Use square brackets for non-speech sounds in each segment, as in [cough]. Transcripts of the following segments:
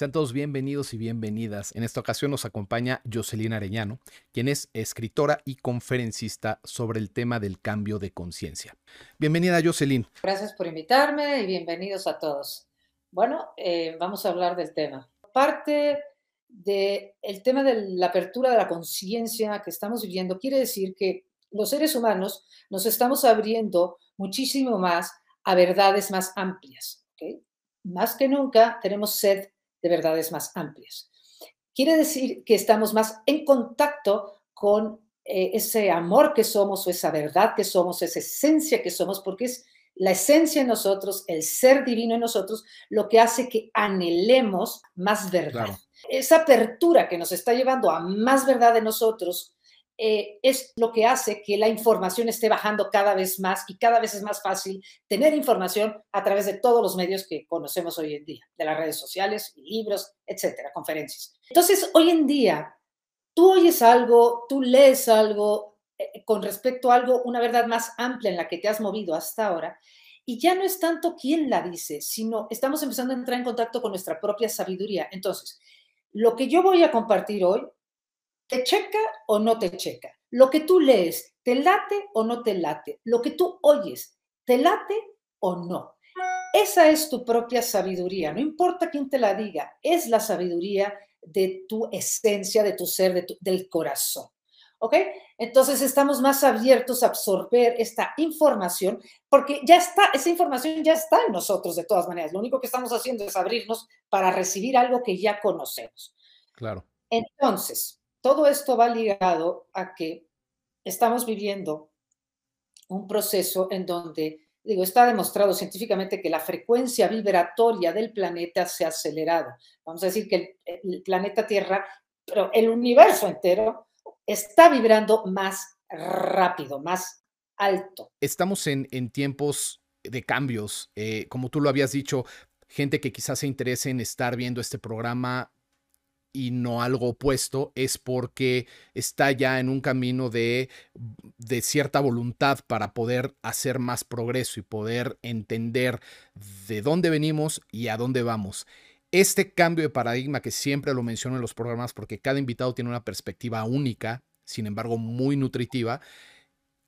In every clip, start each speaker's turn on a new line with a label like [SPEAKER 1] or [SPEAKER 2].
[SPEAKER 1] Sean todos bienvenidos y bienvenidas. En esta ocasión nos acompaña Jocelyn Arellano, quien es escritora y conferencista sobre el tema del cambio de conciencia. Bienvenida, Jocelyn.
[SPEAKER 2] Gracias por invitarme y bienvenidos a todos. Bueno, eh, vamos a hablar del tema. Parte del tema de la apertura de la conciencia que estamos viviendo quiere decir que los seres humanos nos estamos abriendo muchísimo más a verdades más amplias. Más que nunca tenemos sed de verdades más amplias. Quiere decir que estamos más en contacto con eh, ese amor que somos o esa verdad que somos, esa esencia que somos, porque es la esencia en nosotros, el ser divino en nosotros, lo que hace que anhelemos más verdad. Esa apertura que nos está llevando a más verdad en nosotros eh, es lo que hace que la información esté bajando cada vez más y cada vez es más fácil tener información a través de todos los medios que conocemos hoy en día, de las redes sociales, libros, etcétera, conferencias. Entonces, hoy en día, tú oyes algo, tú lees algo eh, con respecto a algo, una verdad más amplia en la que te has movido hasta ahora, y ya no es tanto quién la dice, sino estamos empezando a entrar en contacto con nuestra propia sabiduría. Entonces, lo que yo voy a compartir hoy ¿Te checa o no te checa? Lo que tú lees, ¿te late o no te late? Lo que tú oyes, ¿te late o no? Esa es tu propia sabiduría, no importa quién te la diga, es la sabiduría de tu esencia, de tu ser, del corazón. ¿Ok? Entonces estamos más abiertos a absorber esta información porque ya está, esa información ya está en nosotros de todas maneras. Lo único que estamos haciendo es abrirnos para recibir algo que ya conocemos.
[SPEAKER 1] Claro.
[SPEAKER 2] Entonces, todo esto va ligado a que estamos viviendo un proceso en donde, digo, está demostrado científicamente que la frecuencia vibratoria del planeta se ha acelerado. Vamos a decir que el, planeta Tierra, pero el universo entero, está vibrando más rápido, más alto.
[SPEAKER 1] Estamos en, tiempos de cambios. Eh, como tú lo habías dicho, gente que quizás se interese en estar viendo este programa y no algo opuesto es porque está ya en un camino de, de, cierta voluntad para poder hacer más progreso y poder entender de dónde venimos y a dónde vamos. Este cambio de paradigma que siempre lo menciono en los programas porque cada invitado tiene una perspectiva única, sin embargo muy nutritiva,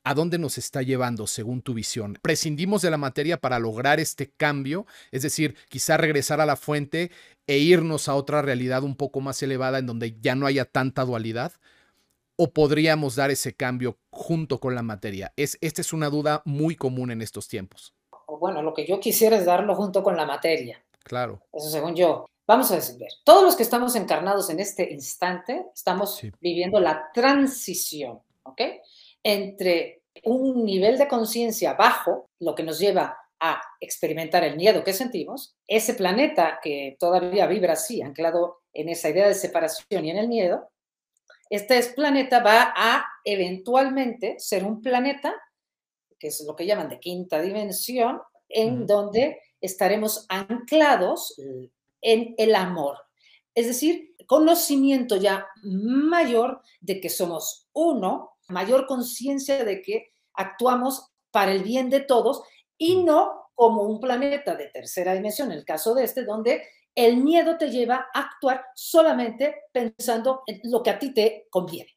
[SPEAKER 1] ¿A dónde nos está llevando según tu visión? ¿Prescindimos de la materia para lograr este cambio? Es decir, quizá regresar a la fuente e irnos a otra realidad un poco más elevada en donde ya no haya tanta dualidad? ¿O podríamos dar ese cambio junto con la materia? Es, esta es una duda muy común en estos tiempos.
[SPEAKER 2] Bueno, lo que yo quisiera es darlo junto con la materia.
[SPEAKER 1] Claro.
[SPEAKER 2] Eso según yo. Vamos a decir, todos los que estamos encarnados en este instante estamos viviendo la transición, ¿ok? entre un nivel de conciencia bajo, lo que nos lleva a experimentar el miedo que sentimos, ese planeta que todavía vibra así, anclado en esa idea de separación y en el miedo, este planeta va a eventualmente ser un planeta, que es lo que llaman de quinta dimensión, en donde estaremos anclados en el amor. Es decir, conocimiento ya mayor de que somos uno mayor conciencia de que actuamos para el bien de todos y mm. no como un planeta de tercera dimensión, en el caso de este, donde el miedo te lleva a actuar solamente pensando en lo que a ti te conviene.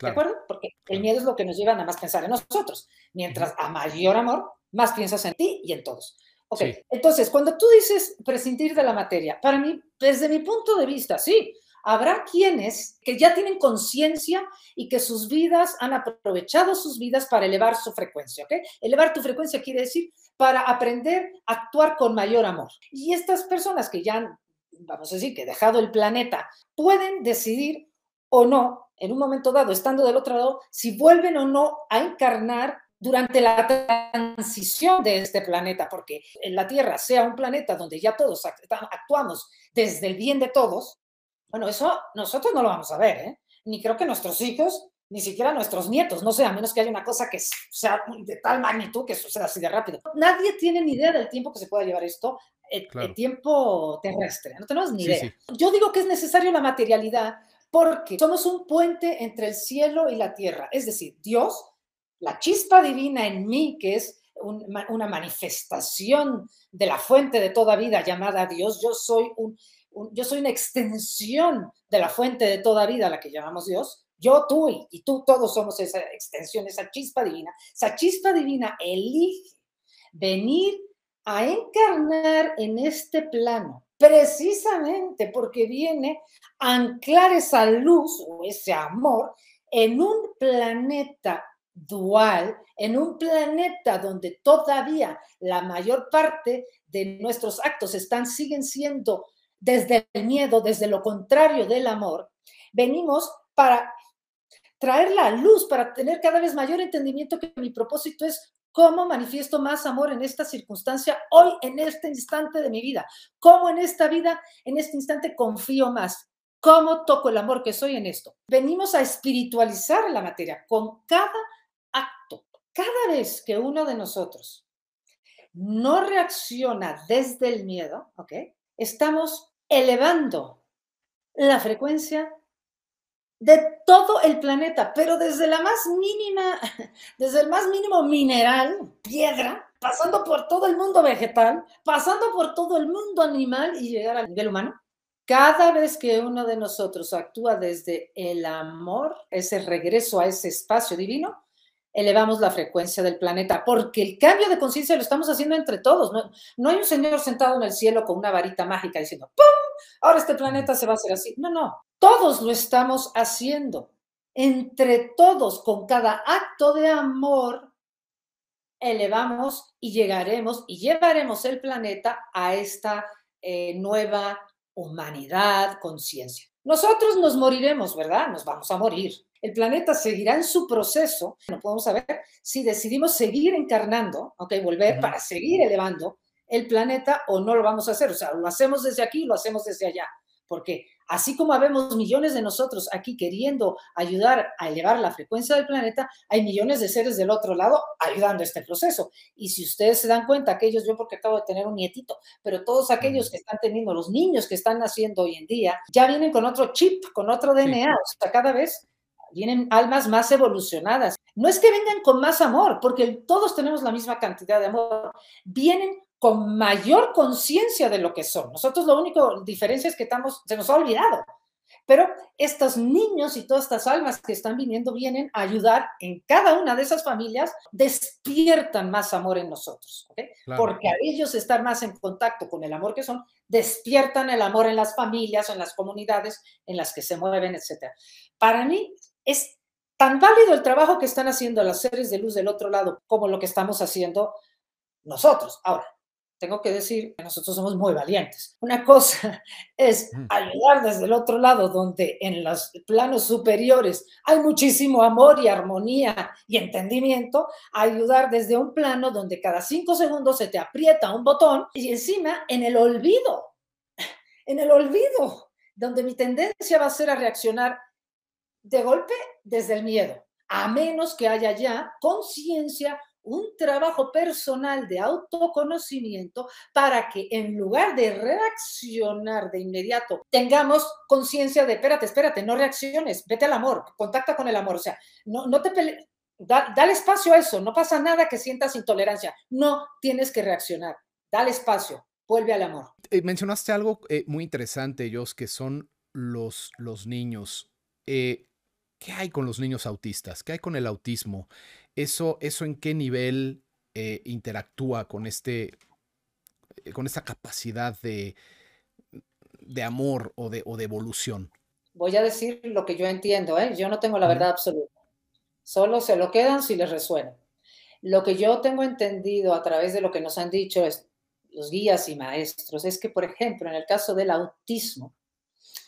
[SPEAKER 2] ¿De acuerdo? Porque el miedo es lo que nos lleva a nada más pensar en nosotros. Mientras a mayor amor, más piensas en ti y en todos. Ok, entonces, cuando tú dices prescindir de la materia, para mí, desde mi punto de vista, sí, habrá quienes que ya tienen conciencia y que sus vidas han aprovechado sus vidas para elevar su frecuencia, ¿ok? Elevar tu frecuencia quiere decir para aprender a actuar con mayor amor. Y estas personas que ya han, vamos a decir, que dejado el planeta, pueden decidir o no, en un momento dado, estando del otro lado, si vuelven o no a encarnar durante la transición de este planeta, porque en la Tierra sea un planeta donde ya todos actuamos desde el bien de todos, Bueno, eso nosotros no lo vamos a ver, ¿eh? Ni creo que nuestros hijos, ni siquiera nuestros nietos, no sé, a menos que haya una cosa que sea de tal magnitud que suceda así de rápido. Nadie tiene ni idea del tiempo que se pueda llevar esto, el, tiempo terrestre, no tenemos ni idea. Yo digo que es necesario la materialidad porque somos un puente entre el cielo y la tierra, es decir, Dios, la chispa divina en mí, que es una manifestación de la fuente de toda vida llamada Dios, yo soy, un, yo soy una extensión de la fuente de toda vida, la que llamamos Dios. Yo, tú y, tú, todos somos esa extensión, esa chispa divina. Esa chispa divina elige venir a encarnar en este plano, precisamente porque viene a anclar esa luz o ese amor en un planeta dual en un planeta donde todavía la mayor parte de nuestros actos están, siguen siendo desde el miedo, desde lo contrario del amor, venimos para traer la luz, para tener cada vez mayor entendimiento que mi propósito es cómo manifiesto más amor en esta circunstancia hoy, en este instante de mi vida, cómo en esta vida, en este instante confío más, cómo toco el amor que soy en esto. Venimos a espiritualizar la materia con cada acto, cada vez que uno de nosotros no reacciona desde el miedo, ¿ok? Estamos elevando la frecuencia de todo el planeta, pero desde la más mínima, [laughs] desde el más mínimo mineral, piedra, pasando por todo el mundo vegetal, pasando por todo el mundo animal y llegar al nivel humano. Cada vez que uno de nosotros actúa desde el amor, ese regreso a ese espacio divino, elevamos la frecuencia del planeta, porque el cambio de conciencia lo estamos haciendo entre todos. No, hay un señor sentado en el cielo con una varita mágica diciendo, ¡pum! Ahora este planeta se va a hacer así. No, no, todos lo estamos haciendo. Entre todos, con cada acto de amor, elevamos y llegaremos y llevaremos el planeta a esta eh, nueva humanidad, conciencia. Nosotros nos moriremos, ¿verdad? Nos vamos a morir. El planeta seguirá en su proceso. No podemos saber si decidimos seguir encarnando, ok, volver para seguir elevando el planeta o no lo vamos a hacer. O sea, lo hacemos desde aquí, lo hacemos desde allá. Porque así como habemos millones de nosotros aquí queriendo ayudar a elevar la frecuencia del planeta, hay millones de seres del otro lado ayudando a este proceso. Y si ustedes se dan cuenta, aquellos, yo porque acabo de tener un nietito, pero todos aquellos que están teniendo, los niños que están naciendo hoy en día, ya vienen con otro chip, con otro DNA. O sea, cada vez vienen almas más evolucionadas. No es que vengan con más amor, porque todos tenemos la misma cantidad de amor. Vienen con mayor conciencia de lo que son. Nosotros lo único diferencia es que estamos, se nos ha olvidado. Pero estos niños y todas estas almas que están viniendo vienen a ayudar en cada una de esas familias, despiertan más amor en nosotros, porque a ellos estar más en contacto con el amor que son, despiertan el amor en las familias, en las comunidades en las que se mueven, etc. Para mí es tan válido el trabajo que están haciendo las seres de luz del otro lado como lo que estamos haciendo nosotros. Ahora, tengo que decir que nosotros somos muy valientes. Una [laughs] cosa es ayudar desde el otro lado, donde en los planos superiores hay muchísimo amor y armonía y entendimiento, ayudar desde un plano donde cada cinco segundos se te aprieta un botón y encima en el olvido, en el olvido, donde mi tendencia va a ser a reaccionar de golpe desde el miedo, a menos que haya ya conciencia, un trabajo personal de autoconocimiento para que en lugar de reaccionar de inmediato, tengamos conciencia de, espérate, espérate, no reacciones, vete al amor, contacta con el amor, o sea, no, no te pelees. dale espacio a eso, no pasa nada que sientas intolerancia, no tienes que reaccionar, dale espacio, vuelve al amor.
[SPEAKER 1] Eh, mencionaste algo eh, muy interesante, ellos, que son los, los niños. Eh, ¿Qué hay con los niños autistas? ¿Qué hay con el autismo? ¿Eso, eso en qué nivel eh, interactúa con, este, eh, con esta capacidad de, de amor o de, o de evolución?
[SPEAKER 2] Voy a decir lo que yo entiendo, ¿eh? yo no tengo la verdad absoluta. Solo se lo quedan si les resuena. Lo que yo tengo entendido a través de lo que nos han dicho los guías y maestros es que, por ejemplo, en el caso del autismo,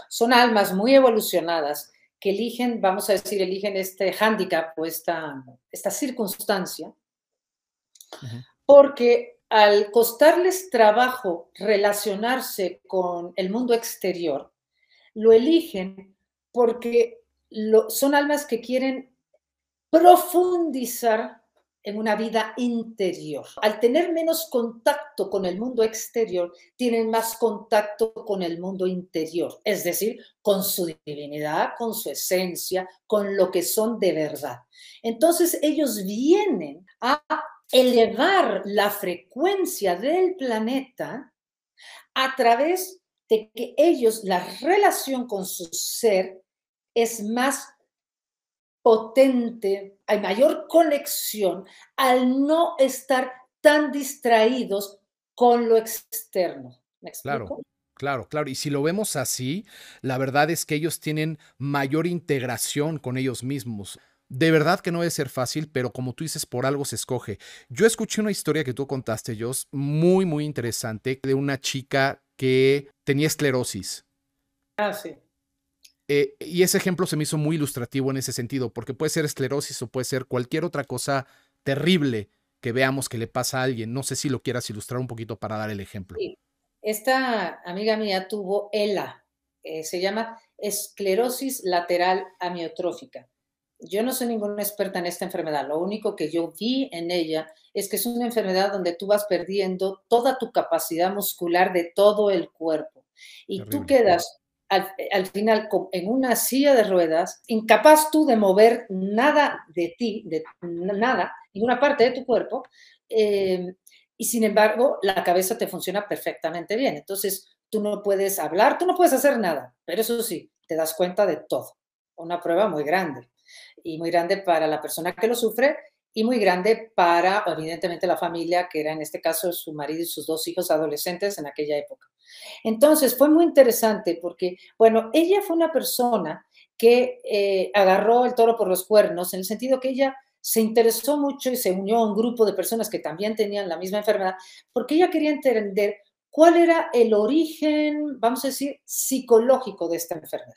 [SPEAKER 2] son almas muy evolucionadas que eligen, vamos a decir, eligen este hándicap o esta, esta circunstancia, porque al costarles trabajo relacionarse con el mundo exterior, lo eligen porque son almas que quieren profundizar en una vida interior. Al tener menos contacto con el mundo exterior, tienen más contacto con el mundo interior, es decir, con su divinidad, con su esencia, con lo que son de verdad. Entonces ellos vienen a elevar la frecuencia del planeta a través de que ellos, la relación con su ser es más potente, hay mayor conexión al no estar tan distraídos con lo externo. ¿Me
[SPEAKER 1] Claro. Claro, claro. Y si lo vemos así, la verdad es que ellos tienen mayor integración con ellos mismos. De verdad que no debe ser fácil, pero como tú dices, por algo se escoge. Yo escuché una historia que tú contaste, Jos, muy, muy interesante, de una chica que tenía esclerosis.
[SPEAKER 2] Ah, sí.
[SPEAKER 1] Eh, y ese ejemplo se me hizo muy ilustrativo en ese sentido, porque puede ser esclerosis o puede ser cualquier otra cosa terrible que veamos que le pasa a alguien. No sé si lo quieras ilustrar un poquito para dar el ejemplo.
[SPEAKER 2] Esta amiga mía tuvo ELA, eh, se llama esclerosis lateral amiotrófica. Yo no soy ninguna experta en esta enfermedad, lo único que yo vi en ella es que es una enfermedad donde tú vas perdiendo toda tu capacidad muscular de todo el cuerpo y tú quedas al, final en una silla de ruedas, incapaz tú de mover nada de ti, de nada, ninguna parte de tu cuerpo, em, y sin embargo la cabeza te funciona perfectamente bien. Entonces tú no puedes hablar, tú no puedes hacer nada, pero eso sí, te das cuenta de todo. Una prueba muy grande y muy grande para la persona que lo sufre y muy grande para, evidentemente, la familia, que era en este caso su marido y sus dos hijos adolescentes en aquella época. Entonces, fue muy interesante porque, bueno, ella fue una persona que eh, agarró el toro por los cuernos, en el sentido que ella se interesó mucho y se unió a un grupo de personas que también tenían la misma enfermedad, porque ella quería entender cuál era el origen, vamos a decir, psicológico de esta enfermedad.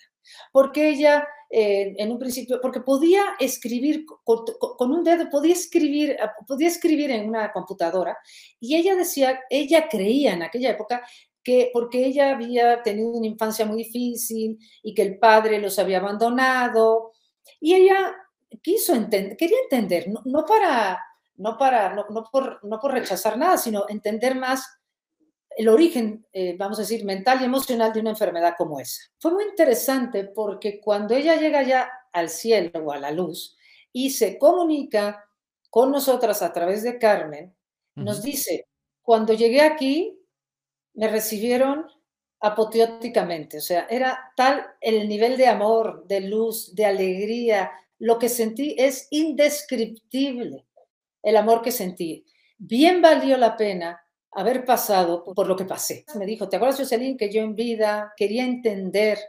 [SPEAKER 2] Porque ella, eh, en un principio, porque podía escribir con, un dedo, podía escribir, podía escribir en una computadora, y ella decía, ella creía en aquella época que porque ella había tenido una infancia muy difícil y que el padre los había abandonado, y ella quiso entender, quería entender, no, para, no, para no, por, no por rechazar nada, sino entender más el origen, eh, vamos a decir, mental y emocional de una enfermedad como esa. Fue muy interesante porque cuando ella llega ya al cielo o a la luz y se comunica con nosotras a través de Carmen, nos dice, cuando llegué aquí, me recibieron apoteóticamente, o sea, era tal el nivel de amor, de luz, de alegría, lo que sentí es indescriptible, el amor que sentí. Bien valió la pena haber pasado por lo que pasé. Me dijo, ¿te acuerdas, Jocelyn, que yo en vida quería entender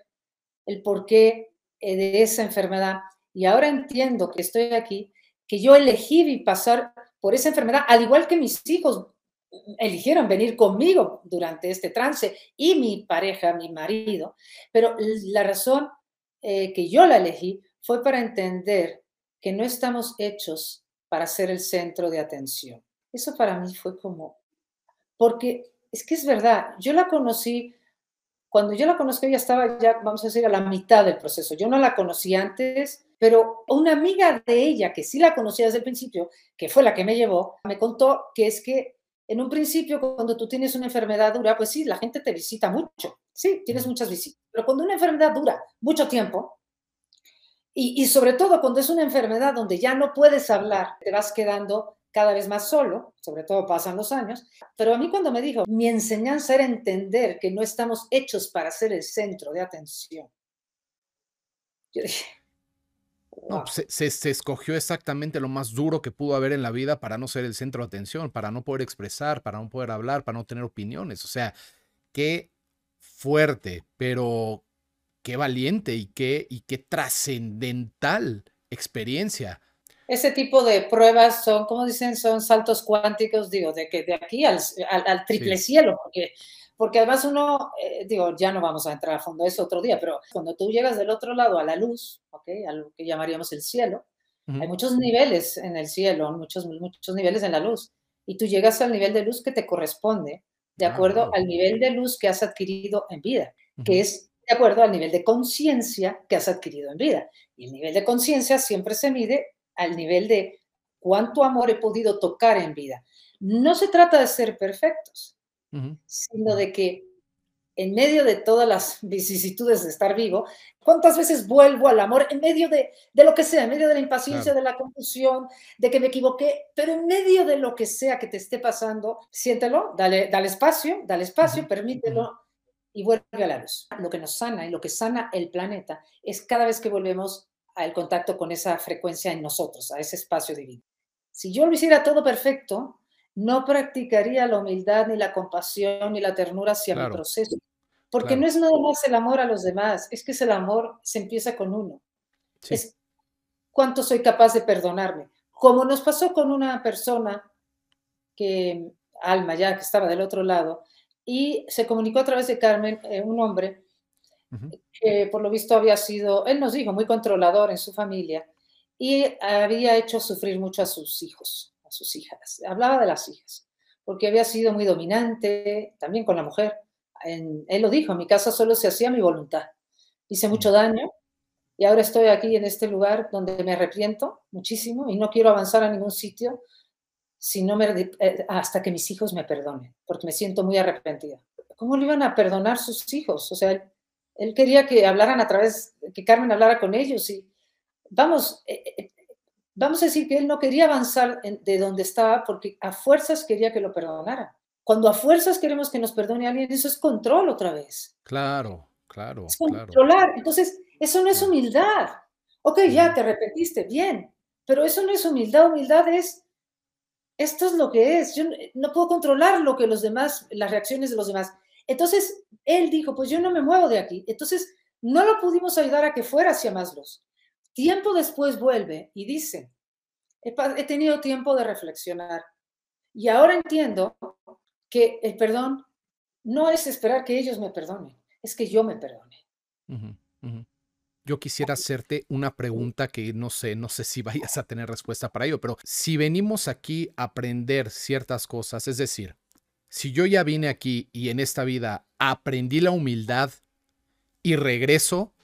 [SPEAKER 2] el porqué eh, de esa enfermedad? Y ahora entiendo que estoy aquí, que yo elegí pasar por esa enfermedad, al igual que mis hijos eligieron venir conmigo durante este trance y mi pareja, mi marido, pero la razón eh, que yo la elegí fue para entender que no estamos hechos para ser el centro de atención. Eso para mí fue como porque es que es verdad, yo la conocí, cuando yo la conocí ella estaba ya, vamos a decir, a la mitad del proceso. Yo no la conocí antes, pero una amiga de ella que sí la conocía desde el principio, que fue la que me llevó, me contó que es que en un principio cuando tú tienes una enfermedad dura, pues sí, la gente te visita mucho, sí, tienes muchas visitas, pero cuando una enfermedad dura mucho tiempo, y, y sobre todo cuando es una enfermedad donde ya no puedes hablar, te vas quedando cada vez más solo, sobre todo pasan los años, pero a mí cuando me dijo, mi enseñanza era entender que no estamos hechos para ser el centro de atención. Yo dije,
[SPEAKER 1] no, pues, se, se, escogió exactamente lo más duro que pudo haber en la vida para no ser el centro de atención, para no poder expresar, para no poder hablar, para no tener opiniones. O sea, qué fuerte, pero qué valiente y qué, y qué trascendental experiencia
[SPEAKER 2] ese tipo de pruebas son, como dicen, son saltos cuánticos, digo, de que de aquí al, al, triple cielo, porque, porque además uno, eh, digo, ya no vamos a entrar a fondo eso otro día, pero cuando tú llegas del otro lado a la luz, ¿okay? a lo que llamaríamos el cielo, hay muchos niveles en el cielo, muchos, muchos niveles en la luz, y tú llegas al nivel de luz que te corresponde, de ah, acuerdo al nivel de luz que has adquirido en vida, que es de acuerdo al nivel de conciencia que has adquirido en vida. Y el nivel de conciencia siempre se mide al nivel de cuánto amor he podido tocar en vida. No se trata de ser perfectos, sino de que en medio de todas las vicisitudes de estar vivo, ¿cuántas veces vuelvo al amor en medio de, lo que sea, en medio de la impaciencia, de la confusión, de que me equivoqué, pero en medio de lo que sea que te esté pasando, siéntelo, dale, dale espacio, dale espacio, permítelo y vuelve a la luz. Lo que nos sana y lo que sana el planeta es cada vez que volvemos al contacto con esa frecuencia en nosotros, a ese espacio divino. Si yo lo hiciera todo perfecto, no practicaría la humildad, ni la compasión, ni la ternura hacia mi proceso. Porque no es nada más el amor a los demás, es que es el amor se empieza con uno. Es cuánto soy capaz de perdonarme. Como nos pasó con una persona que, Alma ya, que estaba del otro lado, y se comunicó a través de Carmen, eh, un hombre, que por lo visto había sido, él nos dijo, muy controlador en su familia, y había hecho sufrir mucho a sus hijos, a sus hijas. Hablaba de las hijas, porque había sido muy dominante, también con la mujer. él lo dijo, en mi casa solo se hacía mi voluntad. Hice mucho daño y ahora estoy aquí en este lugar donde me arrepiento muchísimo y no quiero avanzar a ningún sitio no me, eh, hasta que mis hijos me perdonen, porque me siento muy arrepentida. ¿Cómo le iban a perdonar sus hijos? O sea, él, quería que hablaran a través, que Carmen hablara con ellos y vamos, eh, eh, vamos a decir que él no quería avanzar de donde estaba porque a fuerzas quería que lo perdonara. Cuando a fuerzas queremos que nos perdone alguien, eso es control otra vez.
[SPEAKER 1] Claro, claro.
[SPEAKER 2] Es controlar. Entonces, eso no es humildad. Ok, ya te arrepentiste, bien, pero eso no es humildad. Humildad es, esto es lo que es. Yo no puedo controlar lo que los demás, las reacciones de los demás. Entonces, él dijo, pues yo no me muevo de aquí. Entonces, no lo pudimos ayudar a que fuera hacia Maslow. Tiempo después vuelve y dice, he, tenido tiempo de reflexionar y ahora entiendo que el perdón no es esperar que ellos me perdonen, es que yo me perdone.
[SPEAKER 1] Yo quisiera hacerte una pregunta que no sé, no sé si vayas a tener respuesta para ello, pero si venimos aquí a aprender ciertas cosas, es decir, si yo ya vine aquí y en esta vida aprendí la humildad y regreso,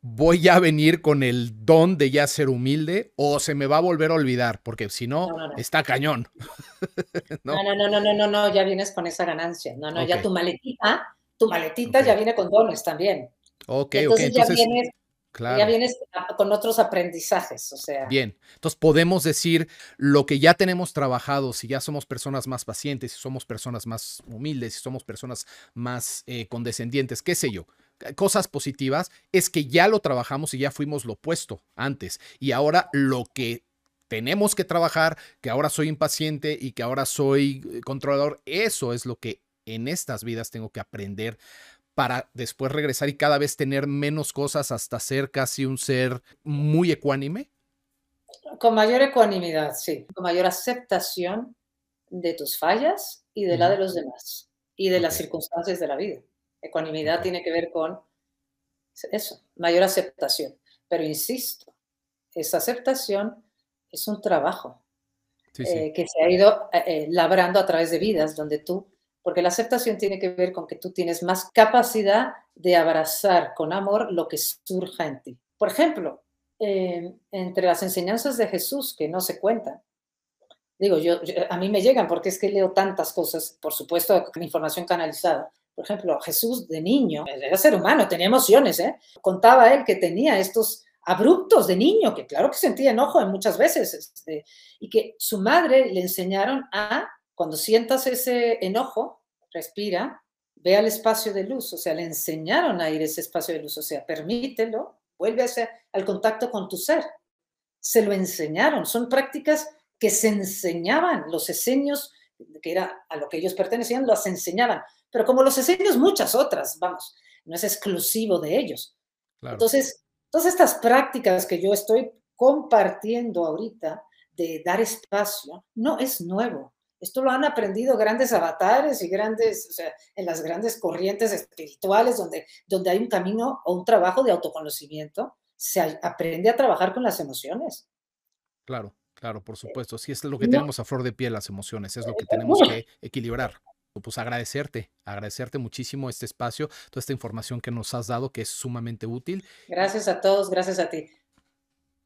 [SPEAKER 1] voy a venir con el don de ya ser humilde o se me va a volver a olvidar, porque si no, está cañón. [laughs]
[SPEAKER 2] ¿No? ¿No? no, no, no, no, ya vienes con esa ganancia. No, no, ya tu maletita, tu maletita ya viene con dones también.
[SPEAKER 1] Ok, entonces, ok. Entonces,
[SPEAKER 2] ya vienes, Ya vienes con otros aprendizajes, o sea.
[SPEAKER 1] Bien, entonces podemos decir lo que ya tenemos trabajado, si ya somos personas más pacientes, si somos personas más humildes, si somos personas más eh, condescendientes, qué sé yo, cosas positivas es que ya lo trabajamos y ya fuimos lo opuesto antes. Y ahora lo que tenemos que trabajar, que ahora soy impaciente y que ahora soy eh, controlador, eso es lo que en estas vidas tengo que aprender para después regresar y cada vez tener menos cosas hasta ser casi un ser muy ecuánime?
[SPEAKER 2] Con mayor ecuanimidad, sí, con mayor aceptación de tus fallas y de la de los demás y de las circunstancias de la vida. Ecuanimidad tiene que ver con eso, mayor aceptación. Pero insisto, esa aceptación es un trabajo eh, que se ha ido eh, eh, labrando a través de vidas donde tú, porque la aceptación tiene que ver con que tú tienes más capacidad de abrazar con amor lo que surja en ti. Por ejemplo, entre las enseñanzas de Jesús que no se cuentan, digo, yo, a mí me llegan porque es que leo tantas cosas, por supuesto, información canalizada, por ejemplo, Jesús de niño, era ser humano, tenía emociones, ¿eh? Contaba él que tenía estos abruptos de niño, que claro que sentía enojo en muchas veces, este, y que su madre le enseñaron a, cuando sientas ese enojo, respira, ve al espacio de luz, o sea, le enseñaron a ir a ese espacio de luz, o sea, permítelo, vuelve al contacto con tu ser. Se lo enseñaron, son prácticas que se enseñaban, los eseños, que era a lo que ellos pertenecían, los enseñaban pero como los esenios, muchas otras, vamos, no es exclusivo de ellos. Entonces, todas estas prácticas que yo estoy compartiendo ahorita de dar espacio, no es nuevo. Esto lo han aprendido grandes avatares y grandes, o sea, en las grandes corrientes espirituales donde, donde hay un camino o un trabajo de autoconocimiento, se aprende a trabajar con las emociones.
[SPEAKER 1] Claro, claro, por supuesto. Sí, es lo que tenemos a flor de piel, las emociones, es lo que tenemos que equilibrar. pues agradecerte, agradecerte muchísimo este espacio, toda esta información que nos has dado que es sumamente útil.
[SPEAKER 2] Gracias a todos, gracias a ti.